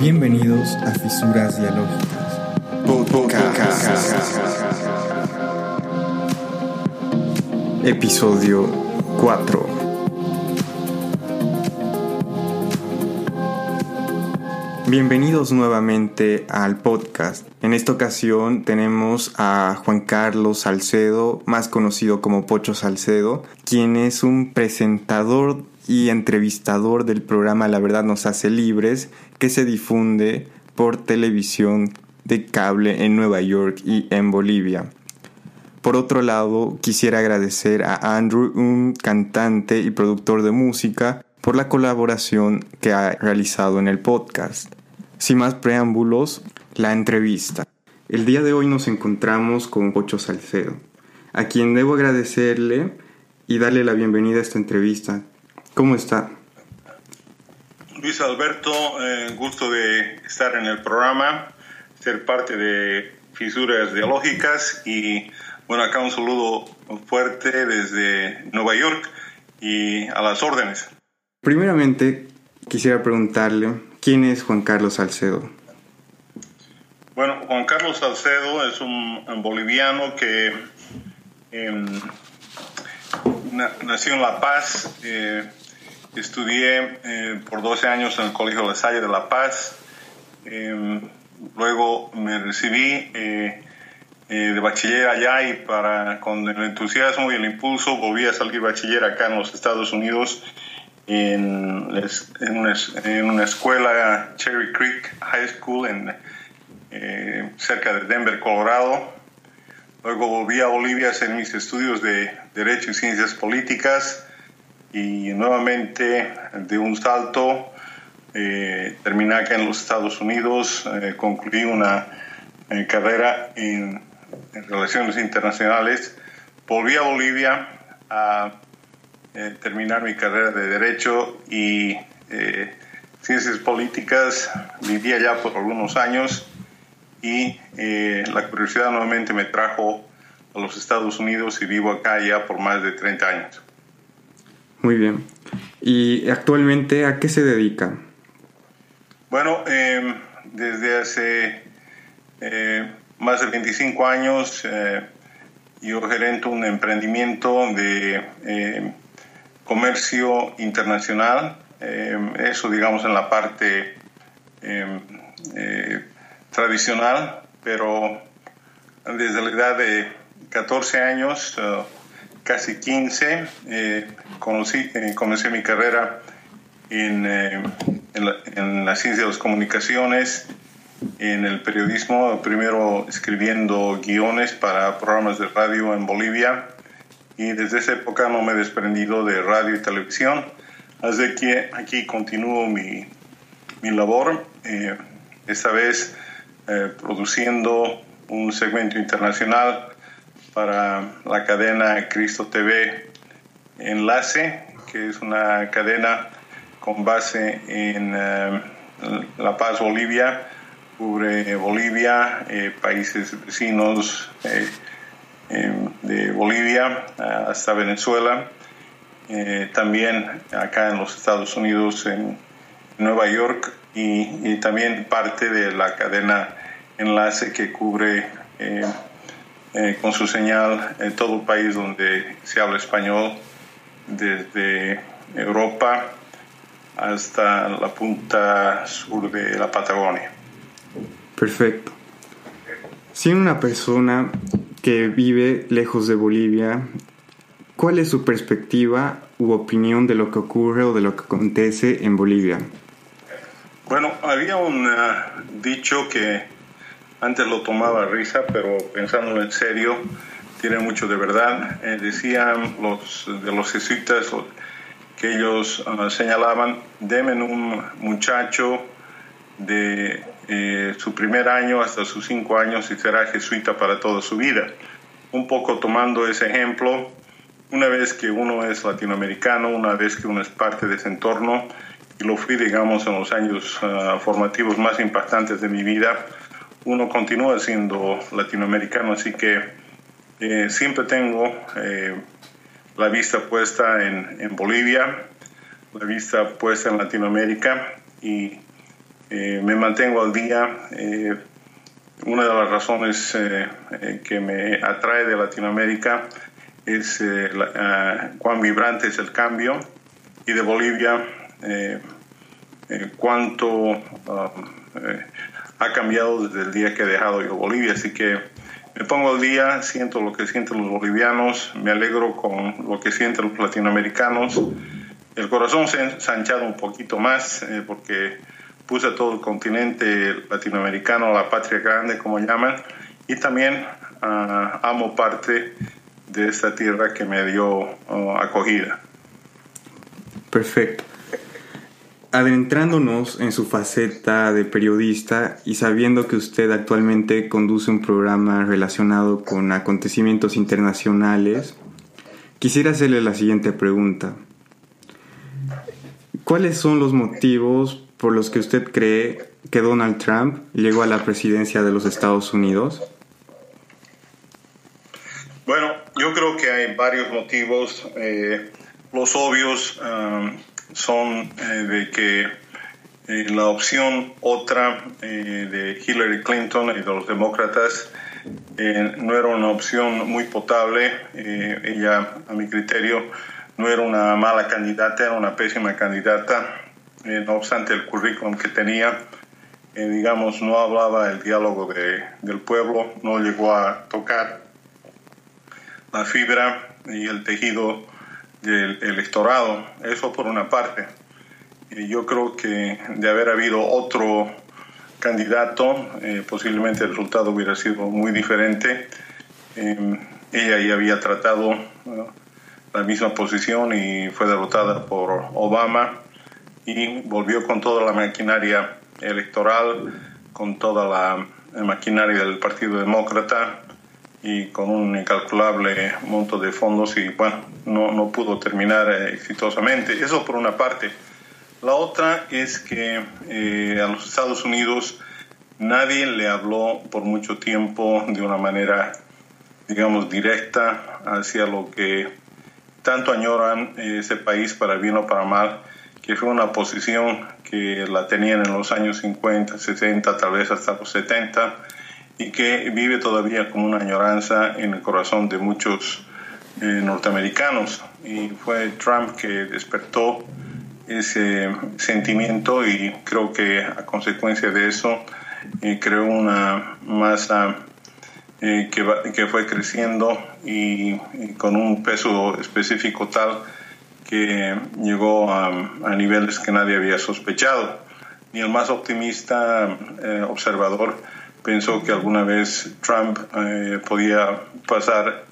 Bienvenidos a Fisuras Dialógicas. Episodio 4. Bienvenidos nuevamente al podcast. En esta ocasión tenemos a Juan Carlos Salcedo, más conocido como Pocho Salcedo, quien es un presentador y entrevistador del programa La Verdad nos hace libres, que se difunde por televisión de cable en Nueva York y en Bolivia. Por otro lado, quisiera agradecer a Andrew, un cantante y productor de música, por la colaboración que ha realizado en el podcast. Sin más preámbulos, la entrevista. El día de hoy nos encontramos con Pocho Salcedo, a quien debo agradecerle y darle la bienvenida a esta entrevista. ¿Cómo está? Luis Alberto, eh, gusto de estar en el programa, ser parte de Fisuras Dialógicas y bueno, acá un saludo fuerte desde Nueva York y a las órdenes. Primeramente, quisiera preguntarle, ¿quién es Juan Carlos Salcedo? Bueno, Juan Carlos Salcedo es un, boliviano que em, nació en La Paz. Eh, Estudié eh, por 12 años en el Colegio La Salle de La Paz. Em, luego me recibí eh, de bachiller allá y para, con el entusiasmo y el impulso volví a salir bachiller acá en los Estados Unidos en, en, una, en una, escuela, Cherry Creek High School, en, cerca de Denver, Colorado. Luego volví a Bolivia a hacer mis estudios de Derecho y Ciencias Políticas y nuevamente de un salto eh, terminé acá en los Estados Unidos, eh, concluí una eh, carrera en, relaciones internacionales, volví a Bolivia a eh, terminar mi carrera de Derecho y Ciencias Políticas, viví allá por algunos años y la curiosidad nuevamente me trajo a los Estados Unidos y vivo acá ya por más de 30 años. Muy bien. ¿Y actualmente a qué se dedica? Bueno, em, desde hace eh, más de 25 años eh, yo gerento un emprendimiento de em, comercio internacional. Em, eso, digamos, en la parte eh, tradicional, pero desde la edad de 14 años casi 15, eh, conocí, eh, comencé mi carrera en, eh, en, la, en, la, ciencia de las comunicaciones, en el periodismo, primero escribiendo guiones para programas de radio en Bolivia y desde esa época no me he desprendido de radio y televisión, así que aquí continúo mi, mi labor, esta vez produciendo un segmento internacional para la cadena Cristo TV Enlace, que es una cadena con base en eh, La Paz, Bolivia, cubre Bolivia, eh, países vecinos eh, de Bolivia hasta Venezuela, también acá en los Estados Unidos, en Nueva York, y, también parte de la cadena Enlace que cubre eh, con su señal en todo país donde se habla español, desde Europa hasta la punta sur de la Patagonia. Perfecto. Siendo una persona que vive lejos de Bolivia, ¿cuál es su perspectiva u opinión de lo que ocurre o de lo que acontece en Bolivia? Bueno, había un dicho que antes lo tomaba risa, pero pensándolo en serio, tiene mucho de verdad. Eh, decían los de los jesuitas que ellos ah, señalaban, demen un muchacho de eh, su primer año hasta sus cinco años y será jesuita para toda su vida. Un poco tomando ese ejemplo, una vez que uno es latinoamericano, una vez que uno es parte de ese entorno, y lo fui, digamos, en los años ah, formativos más importantes de mi vida, uno continúa siendo latinoamericano, así que eh, siempre tengo eh, la vista puesta en, en, Bolivia, la vista puesta en Latinoamérica y eh, me mantengo al día. una de las razones que me atrae de Latinoamérica es la, cuán vibrante es el cambio y de Bolivia cuánto ah, ha cambiado desde el día que he dejado yo Bolivia, así que me pongo al día, siento lo que sienten los bolivianos, me alegro con lo que sienten los latinoamericanos. El corazón se ha ensanchado un poquito más eh, porque puse todo el continente latinoamericano, la patria grande, como llaman, y también ah, amo parte de esta tierra que me dio ah, acogida. Perfecto adentrándonos en su faceta de periodista y sabiendo que usted actualmente conduce un programa relacionado con acontecimientos internacionales, quisiera hacerle la siguiente pregunta. ¿Cuáles son los motivos por los que usted cree que Donald Trump llegó a la presidencia de los Estados Unidos? Bueno, yo creo que hay varios motivos. Eh, los obvios um, son eh, de que eh, la opción otra de Hillary Clinton y de los demócratas no era una opción muy potable. ella, a mi criterio, no era una mala candidata, era una pésima candidata. No obstante, el currículum que tenía, digamos, no hablaba el diálogo de, del pueblo, no llegó a tocar la fibra y el tejido del electorado. Eso por una parte. Y yo creo que de haber habido otro candidato, eh, posiblemente el resultado hubiera sido muy diferente. Eh, ella ya había tratado la misma posición y fue derrotada por Obama y volvió con toda la maquinaria electoral, con toda la maquinaria del Partido Demócrata y con un incalculable monto de fondos y bueno, no, no pudo terminar eh, exitosamente. Eso por una parte. La otra es que eh, a los Estados Unidos nadie le habló por mucho tiempo de una manera, digamos, directa hacia lo que tanto añoran ese país para bien o para mal, que fue una posición que la tenían en los años 50, 60, tal vez hasta los 70 y que vive todavía como una añoranza en el corazón de muchos eh, norteamericanos. Y fue Trump que despertó ese sentimiento y creo que a consecuencia de eso eh, creó una masa eh, que, que, fue creciendo y, con un peso específico tal que llegó a, niveles que nadie había sospechado. Ni el más optimista observador pensó que alguna vez Trump eh, podía pasar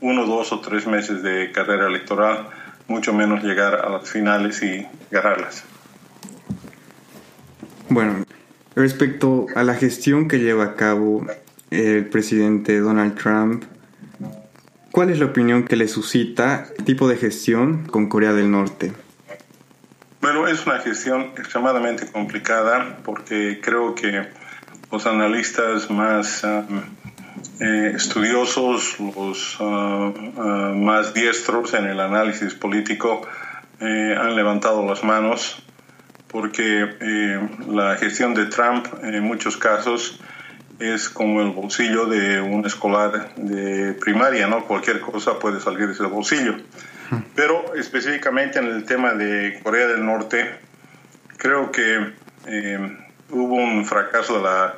uno, dos o tres meses de carrera electoral, mucho menos llegar a las finales y ganarlas. Bueno, respecto a la gestión que lleva a cabo el presidente Donald Trump, ¿cuál es la opinión que le suscita el tipo de gestión con Corea del Norte? Bueno, es una gestión extremadamente complicada porque creo que los analistas más ah, eh, estudiosos, los ah, ah, más diestros en el análisis político eh, han levantado las manos porque eh, la gestión de Trump en muchos casos es como el bolsillo de un escolar de primaria, ¿no? Cualquier cosa puede salir de ese bolsillo. Pero específicamente en el tema de Corea del Norte, creo que hubo un fracaso de la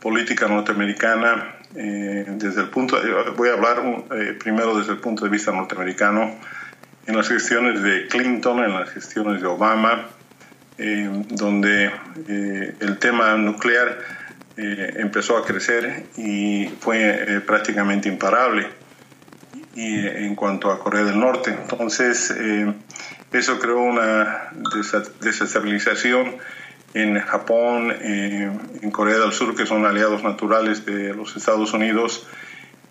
política norteamericana eh, desde el punto voy a hablar eh, primero desde el punto de vista norteamericano en las gestiones de Clinton en las gestiones de Obama eh, donde el tema nuclear empezó a crecer y fue prácticamente imparable y en cuanto a Corea del Norte entonces eso creó una desestabilización en Japón, eh, en Corea del Sur, que son aliados naturales de los Estados Unidos,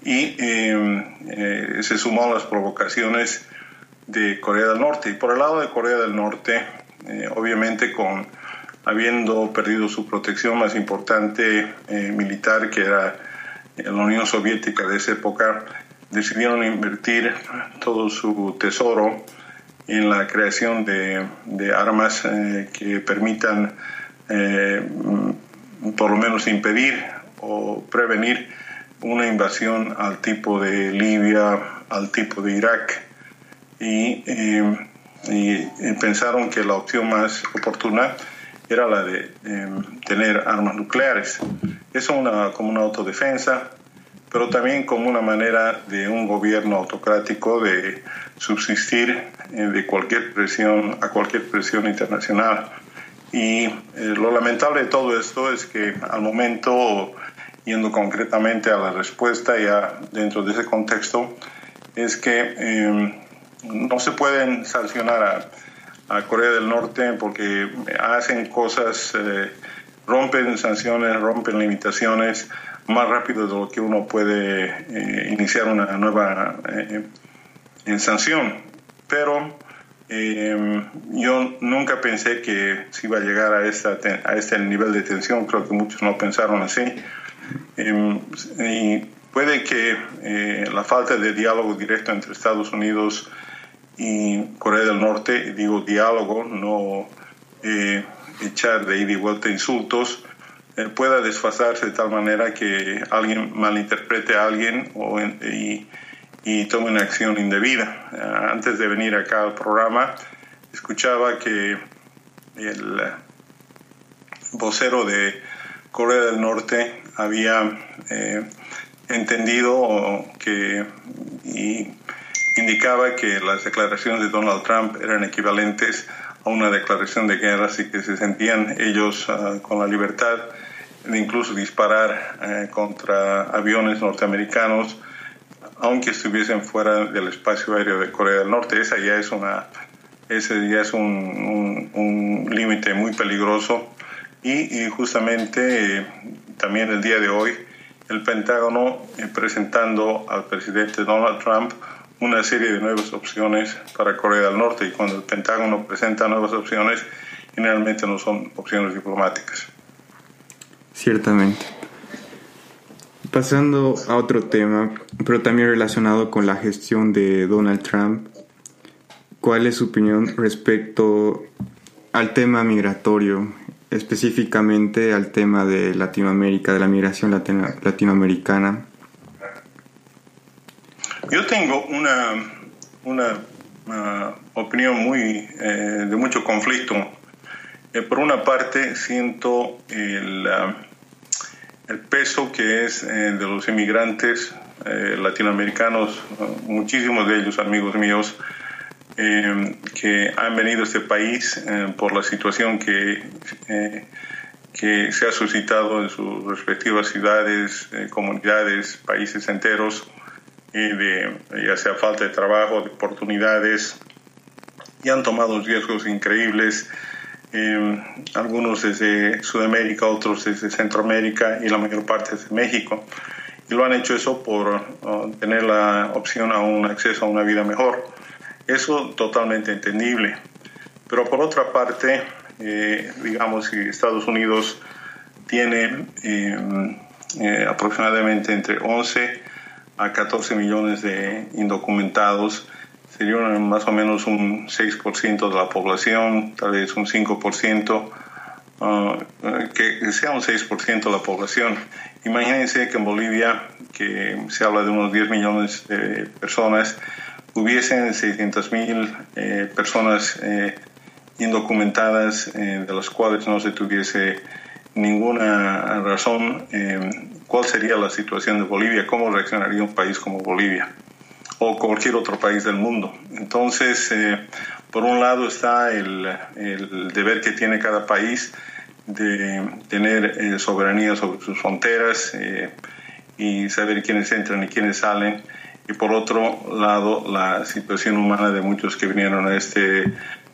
y eh, eh, se sumó las provocaciones de Corea del Norte. Y por el lado de Corea del Norte, obviamente con habiendo perdido su protección más importante militar, que era la Unión Soviética de esa época, decidieron invertir todo su tesoro en la creación de, armas que permitan por lo menos impedir o prevenir una invasión al tipo de Libia, al tipo de Irak. Y, pensaron que la opción más oportuna era la de em, tener armas nucleares. Eso una, como una autodefensa, pero también como una manera de un gobierno autocrático de subsistir eh, de cualquier presión a cualquier presión internacional. Y eh, lo lamentable de todo esto es que al momento, yendo concretamente a la respuesta ya dentro de ese contexto, es que em, no se pueden sancionar a, Corea del Norte porque hacen cosas, eh, rompen sanciones, rompen limitaciones más rápido de lo que uno puede eh, iniciar una nueva sanción. Pero eh, yo nunca pensé que se iba a llegar a, esta, a este nivel de tensión, creo que muchos no pensaron así. Em, y puede que eh, la falta de diálogo directo entre Estados Unidos y Corea del Norte, digo diálogo, no eh, echar de ida y vuelta insultos, eh, pueda desfasarse de tal manera que alguien malinterprete a alguien o, y y tome una acción indebida. Ah, antes de venir acá al programa, escuchaba que el vocero de Corea del Norte había eh, entendido que indicaba que las declaraciones de Donald Trump eran equivalentes a una declaración de guerra, así que se sentían ellos ah, con la libertad de incluso disparar eh, contra aviones norteamericanos aunque estuviesen fuera del espacio aéreo de Corea del Norte. Esa ya es una, ese ya es un, un, límite muy peligroso y, justamente eh, también el día de hoy el Pentágono eh, presentando al presidente Donald Trump una serie de nuevas opciones para Corea del Norte y cuando el Pentágono presenta nuevas opciones generalmente no son opciones diplomáticas. Ciertamente. Pasando a otro tema, pero también relacionado con la gestión de Donald Trump, ¿cuál es su opinión respecto al tema migratorio, específicamente al tema de Latinoamérica, de la migración latinoamericana? Yo tengo una, una, opinión muy eh, de mucho conflicto. Eh, por una parte, siento el el peso que es eh, de los inmigrantes eh, latinoamericanos, muchísimos de ellos amigos míos, eh, que han venido a este país por la situación que, que se ha suscitado en sus respectivas ciudades, comunidades, países enteros, de, ya sea falta de trabajo, de oportunidades, y han tomado riesgos increíbles eh, algunos desde Sudamérica, otros desde Centroamérica y la mayor parte desde México. Y lo han hecho eso por uh, tener la opción a un acceso a una vida mejor. Eso totalmente entendible. Pero por otra parte, eh, digamos, si Estados Unidos tiene em, eh, aproximadamente entre 11 a 14 millones de indocumentados, sería más o menos un 6% de la población, tal vez un 5%, ah, que sea un 6% de la población. Imagínense que en Bolivia, que se habla de unos 10 millones de personas, hubiesen 600 mil eh, personas eh, indocumentadas, eh, de las cuales no se tuviese ninguna razón, ¿cuál sería la situación de Bolivia? ¿Cómo reaccionaría un país como Bolivia? o cualquier otro país del mundo. Entonces, eh, por un lado está el, deber que tiene cada país de tener eh, soberanía sobre sus fronteras eh, y saber quiénes entran y quiénes salen. Y por otro lado, la situación humana de muchos que vinieron a este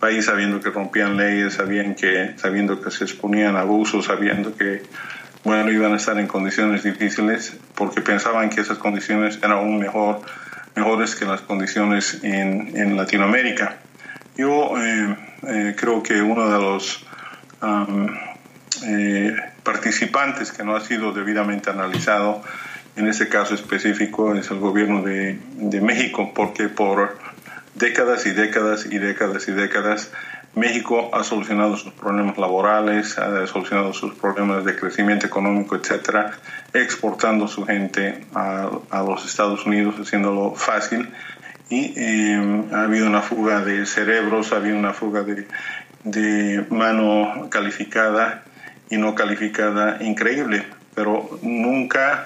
país sabiendo que rompían leyes, sabiendo que, sabiendo que se exponían a abusos, sabiendo que bueno, iban a estar en condiciones difíciles porque pensaban que esas condiciones eran aún mejor mejores que las condiciones en, en Latinoamérica. Yo, eh, creo que uno de los participantes que no ha sido debidamente analizado en este caso específico es el gobierno de, de México, porque por décadas y décadas y décadas y décadas México ha solucionado sus problemas laborales, ha solucionado sus problemas de crecimiento económico, etcétera, exportando su gente a, a los Estados Unidos, haciéndolo fácil. Y eh, ha habido una fuga de cerebros, ha habido una fuga de, de mano calificada y no calificada increíble, pero nunca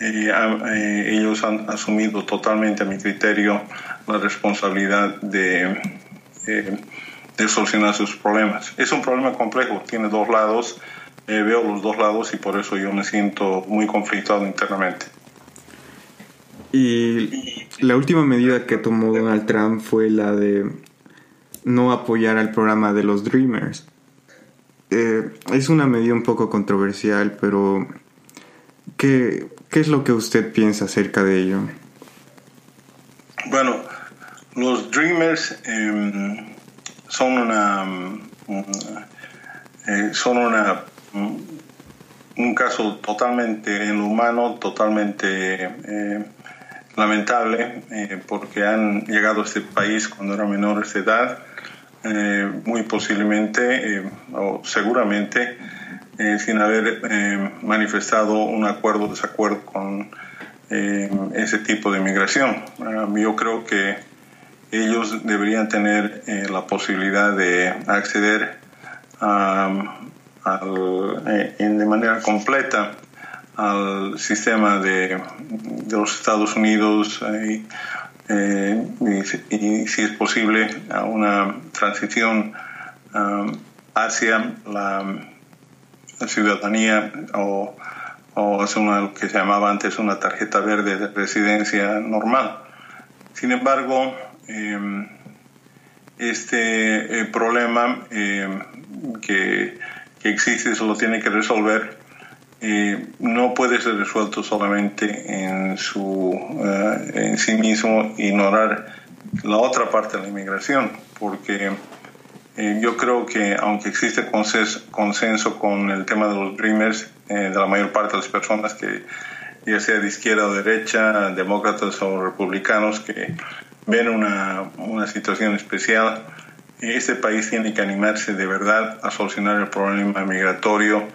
eh, eh, ellos han asumido totalmente a mi criterio la responsabilidad de, eh, de solucionar sus problemas. Es un problema complejo, tiene dos lados, veo los dos lados y por eso yo me siento muy conflictuado internamente. Y la última medida que tomó Donald Trump fue la de no apoyar al programa de los Dreamers. es una medida un poco controversial, pero ¿qué, ¿Qué es lo que usted piensa acerca de ello? Bueno, los Dreamers em, son una mm, eh, son una mm, un caso totalmente inhumano, totalmente eh, lamentable, eh, porque han llegado a este país cuando eran menores de edad, muy posiblemente o seguramente eh, sin haber eh, manifestado un acuerdo o desacuerdo con eh, ese tipo de inmigración. yo creo que ellos deberían tener la posibilidad de acceder de manera completa al sistema de, los Estados Unidos y, si es posible a una transición hacia la ciudadanía o, o es una, lo que se llamaba antes una tarjeta verde de residencia normal. Sin embargo, em, este eh, problema em, que, que, existe se lo tiene que resolver. Eh, no puede ser resuelto solamente en, su, eh, en sí mismo, ignorar la otra parte de la inmigración, porque yo creo que aunque existe consenso, con el tema de los Dreamers, de la mayor parte de las personas que ya sea de izquierda o derecha, demócratas o republicanos, que ven una, una situación especial, este país tiene que animarse de verdad a solucionar el problema migratorio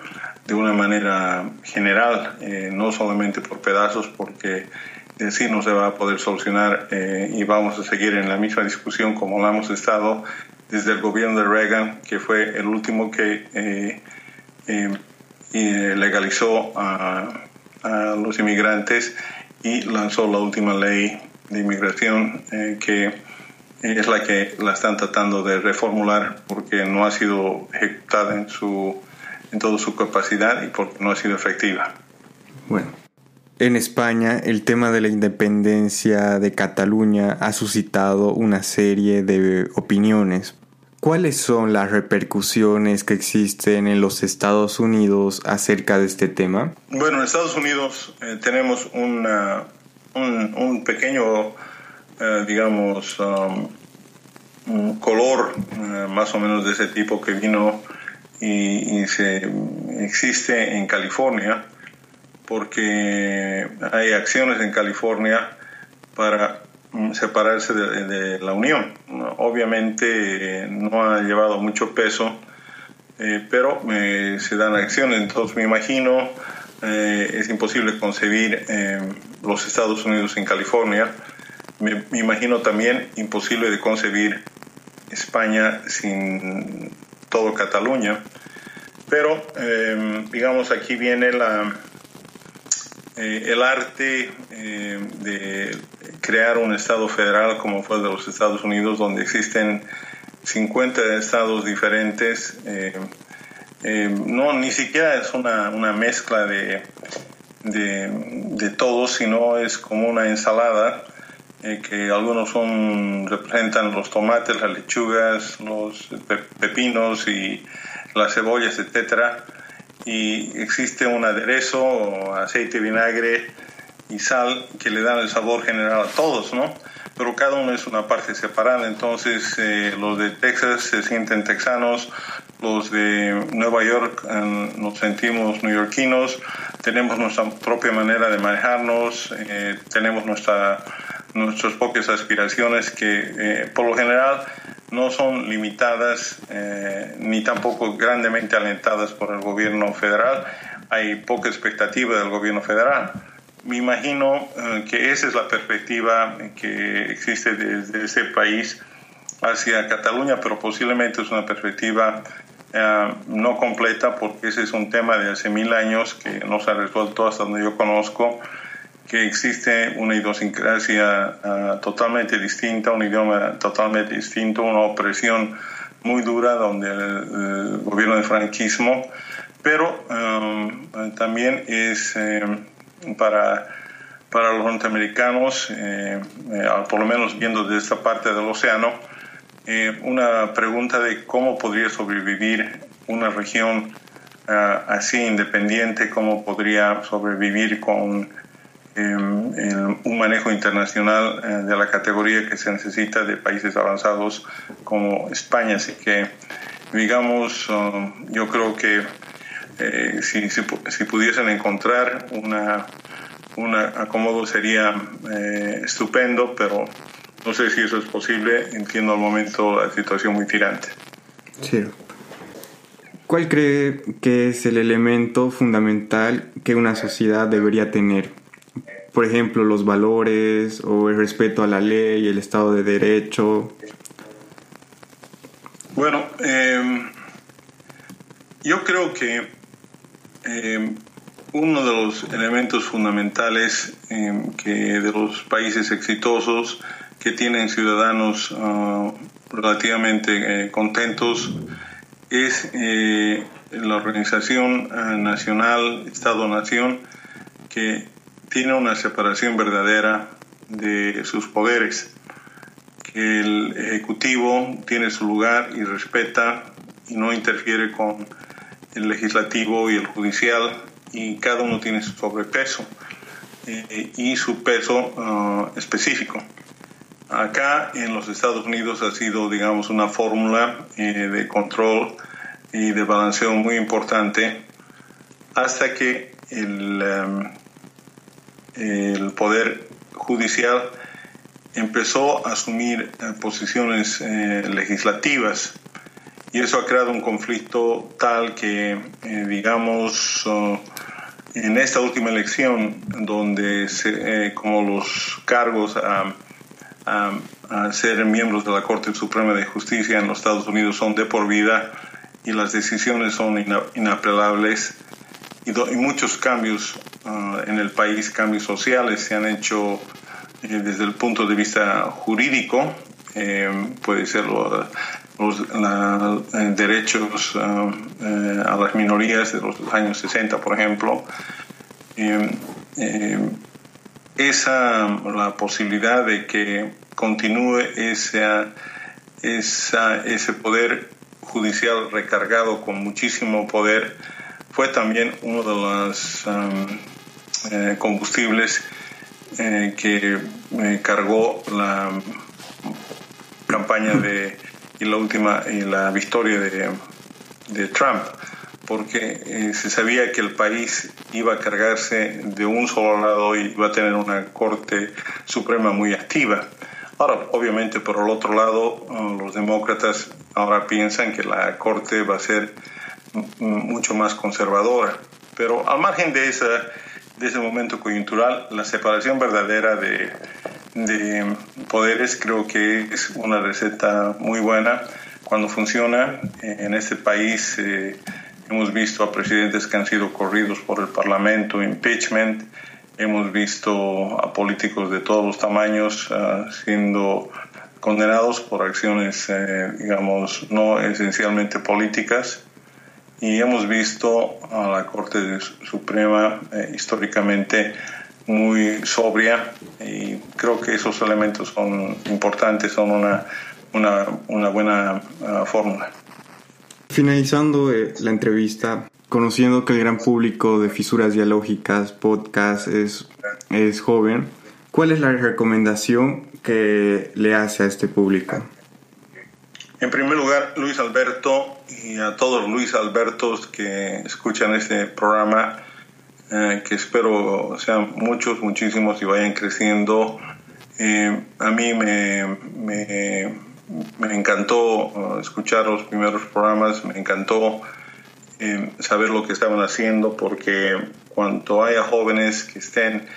de una manera general, eh, no solamente por pedazos, porque sí no se va a poder solucionar y vamos a seguir en la misma discusión como la hemos estado desde el gobierno de Reagan, que fue el último que eh, eh, legalizó a, los inmigrantes y lanzó la última ley de inmigración eh, que es la que la están tratando de reformular porque no ha sido ejecutada en su en toda su capacidad y porque no ha sido efectiva. Bueno, en España el tema de la independencia de Cataluña ha suscitado una serie de opiniones. ¿Cuáles son las repercusiones que existen en los Estados Unidos acerca de este tema? Bueno, en Estados Unidos eh, tenemos un, un, pequeño, eh, digamos, um, color eh, más o menos de ese tipo que vino y, y, se existe en California, porque hay acciones en California para Mm, separarse de, la Unión. Obviamente no ha llevado mucho peso, eh, pero eh, se dan acciones. Entonces me imagino, eh, es imposible concebir los Estados Unidos en California. Me, imagino también imposible de concebir España sin todo Cataluña. Pero, digamos, aquí viene la, el arte de crear un Estado federal como fue de los Estados Unidos, donde existen 50 estados diferentes. Eh, no, ni siquiera es una, una mezcla de, de, todos, sino es como una ensalada. Eh, que algunos son representan los tomates, las lechugas, los pepinos y las cebollas, etcétera, y existe un aderezo, aceite, vinagre, y sal que le dan el sabor general a todos, ¿no? pero cada uno es una parte separada. Entonces, eh, los de Texas se sienten texanos, los de Nueva York eh, nos sentimos neoyorquinos, tenemos nuestra propia manera de manejarnos, eh, tenemos nuestra, nuestras propias aspiraciones que por lo general no son limitadas ni tampoco grandemente alentadas por el gobierno federal. Hay poca expectativa del gobierno federal me imagino eh, que esa es la perspectiva que existe desde ese país hacia Cataluña, pero posiblemente es una perspectiva eh, no completa porque ese es un tema de hace mil años que no se ha resuelto hasta donde yo conozco, que existe una idiosincrasia eh, totalmente distinta, un idioma totalmente distinto, una opresión muy dura donde el, gobierno del franquismo, pero también es para, para los norteamericanos, eh, eh, por lo menos viendo de esta parte del océano, eh, una pregunta de cómo podría sobrevivir una región así independiente, cómo podría sobrevivir con un manejo internacional de la categoría que se necesita de países avanzados como España. Así que, digamos, um, yo creo que eh, si, si, pudiesen encontrar una, un acomodo sería eh, estupendo, pero no sé si eso es posible. Entiendo al momento la situación muy tirante. Sí. ¿Cuál cree que es el elemento fundamental que una sociedad debería tener? Por ejemplo, los valores o el respeto a la ley, el Estado de Derecho. Bueno, eh, yo creo que eh, uno de los elementos fundamentales eh, que de los países exitosos que tienen ciudadanos ah, relativamente eh, contentos es la organización ah, nacional, Estado-Nación, que tiene una separación verdadera de sus poderes, que el Ejecutivo tiene su lugar y respeta y no interfiere con el legislativo y el judicial, y cada uno tiene su sobrepeso eh, y su peso ah, específico. Acá en los Estados Unidos ha sido, digamos, una fórmula eh, de control y de balanceo muy importante hasta que el, em, el Poder Judicial empezó a asumir eh, posiciones legislativas. Y eso ha creado un conflicto tal que, eh, digamos, uh, en esta última elección, donde eh, como los cargos a, ser miembros de la Corte Suprema de Justicia en los Estados Unidos son de por vida y las decisiones son inapelables y, muchos cambios uh, en el país, cambios sociales, se han hecho eh, desde el punto de vista jurídico, puede ser los eh, derechos eh, eh, a las minorías de los años 60, por ejemplo. Esa, la posibilidad de que continúe esa, esa, ese poder judicial recargado con muchísimo poder fue también uno de los combustibles que cargó la campaña de y la última y la victoria de Trump, porque eh, se sabía que el país iba a cargarse de un solo lado y iba a tener una Corte Suprema muy activa. Ahora, obviamente, por el otro lado, uh, los demócratas ahora piensan que la Corte va a ser mucho más conservadora. Pero al margen de, esa, de ese momento coyuntural, la separación verdadera de, de poderes creo que es una receta muy buena cuando funciona. En este país eh, hemos visto a presidentes que han sido corridos por el Parlamento, impeachment, hemos visto a políticos de todos los tamaños ah, siendo condenados por acciones, eh, digamos, no esencialmente políticas. Y hemos visto a la Corte Suprema eh, históricamente muy sobria y creo que esos elementos son importantes, son una, buena fórmula. Finalizando eh, la entrevista, conociendo que el gran público de Fisuras Dialógicas, podcast, es, es joven, ¿cuál es la recomendación que le hace a este público? En primer lugar, Luis Alberto y a todos Luis Albertos que escuchan este programa, eh, que espero sean muchos, muchísimos y vayan creciendo. Eh, a mí me, me, me, encantó uh, escuchar los primeros programas, me encantó eh, saber lo que estaban haciendo, porque cuanto haya jóvenes que estén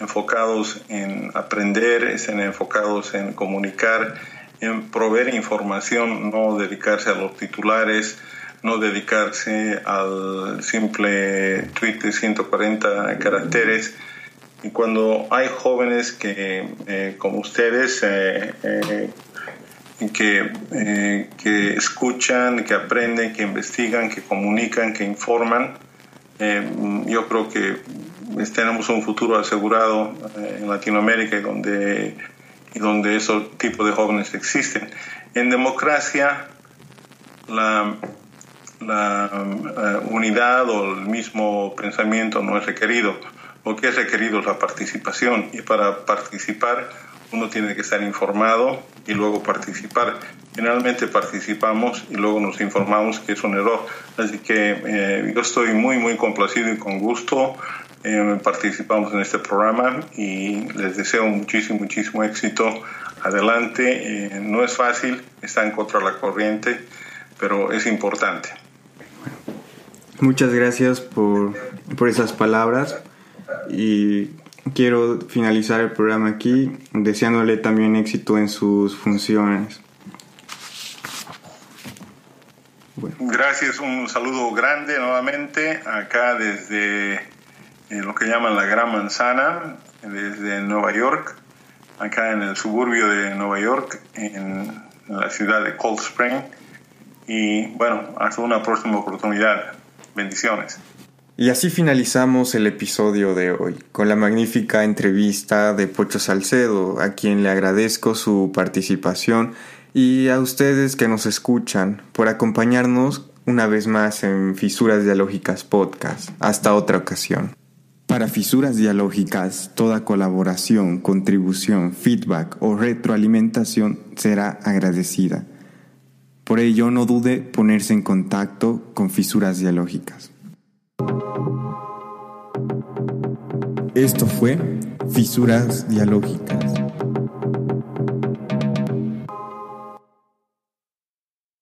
enfocados en aprender, estén enfocados en comunicar, en proveer información, no dedicarse a los titulares, no dedicarse al simple tweet de 140 caracteres. Y cuando hay jóvenes que, eh, como ustedes, eh, eh, que, que escuchan, que aprenden, que investigan, que comunican, que informan, yo creo que tenemos un futuro asegurado en Latinoamérica y donde y donde esos tipos de jóvenes existen. En democracia, la, la eh, unidad o el mismo pensamiento no es requerido. Lo que es requerido es la participación y para participar uno tiene que estar informado y luego participar. Generalmente participamos y luego nos informamos que es un error. Así que eh, yo estoy muy, muy complacido y con gusto eh, participamos en este programa y les deseo muchísimo, muchísimo éxito. Adelante, eh, no es fácil, están contra la corriente, pero es importante. Muchas gracias por, por esas palabras y quiero finalizar el programa aquí deseándole también éxito en sus funciones. Gracias, un saludo grande nuevamente acá desde lo que llaman la Gran Manzana, desde Nueva York, acá en el suburbio de Nueva York, en la ciudad de Cold Spring. Y bueno, hasta una próxima oportunidad. Bendiciones. Y así finalizamos el episodio de hoy, con la magnífica entrevista de Pocho Salcedo, a quien le agradezco su participación y a ustedes que nos escuchan por acompañarnos una vez más en Fisuras Dialógicas Podcast. Hasta otra ocasión. Para fisuras dialógicas, toda colaboración, contribución, feedback o retroalimentación será agradecida. Por ello, no dude ponerse en contacto con fisuras dialógicas. Esto fue Fisuras Dialógicas.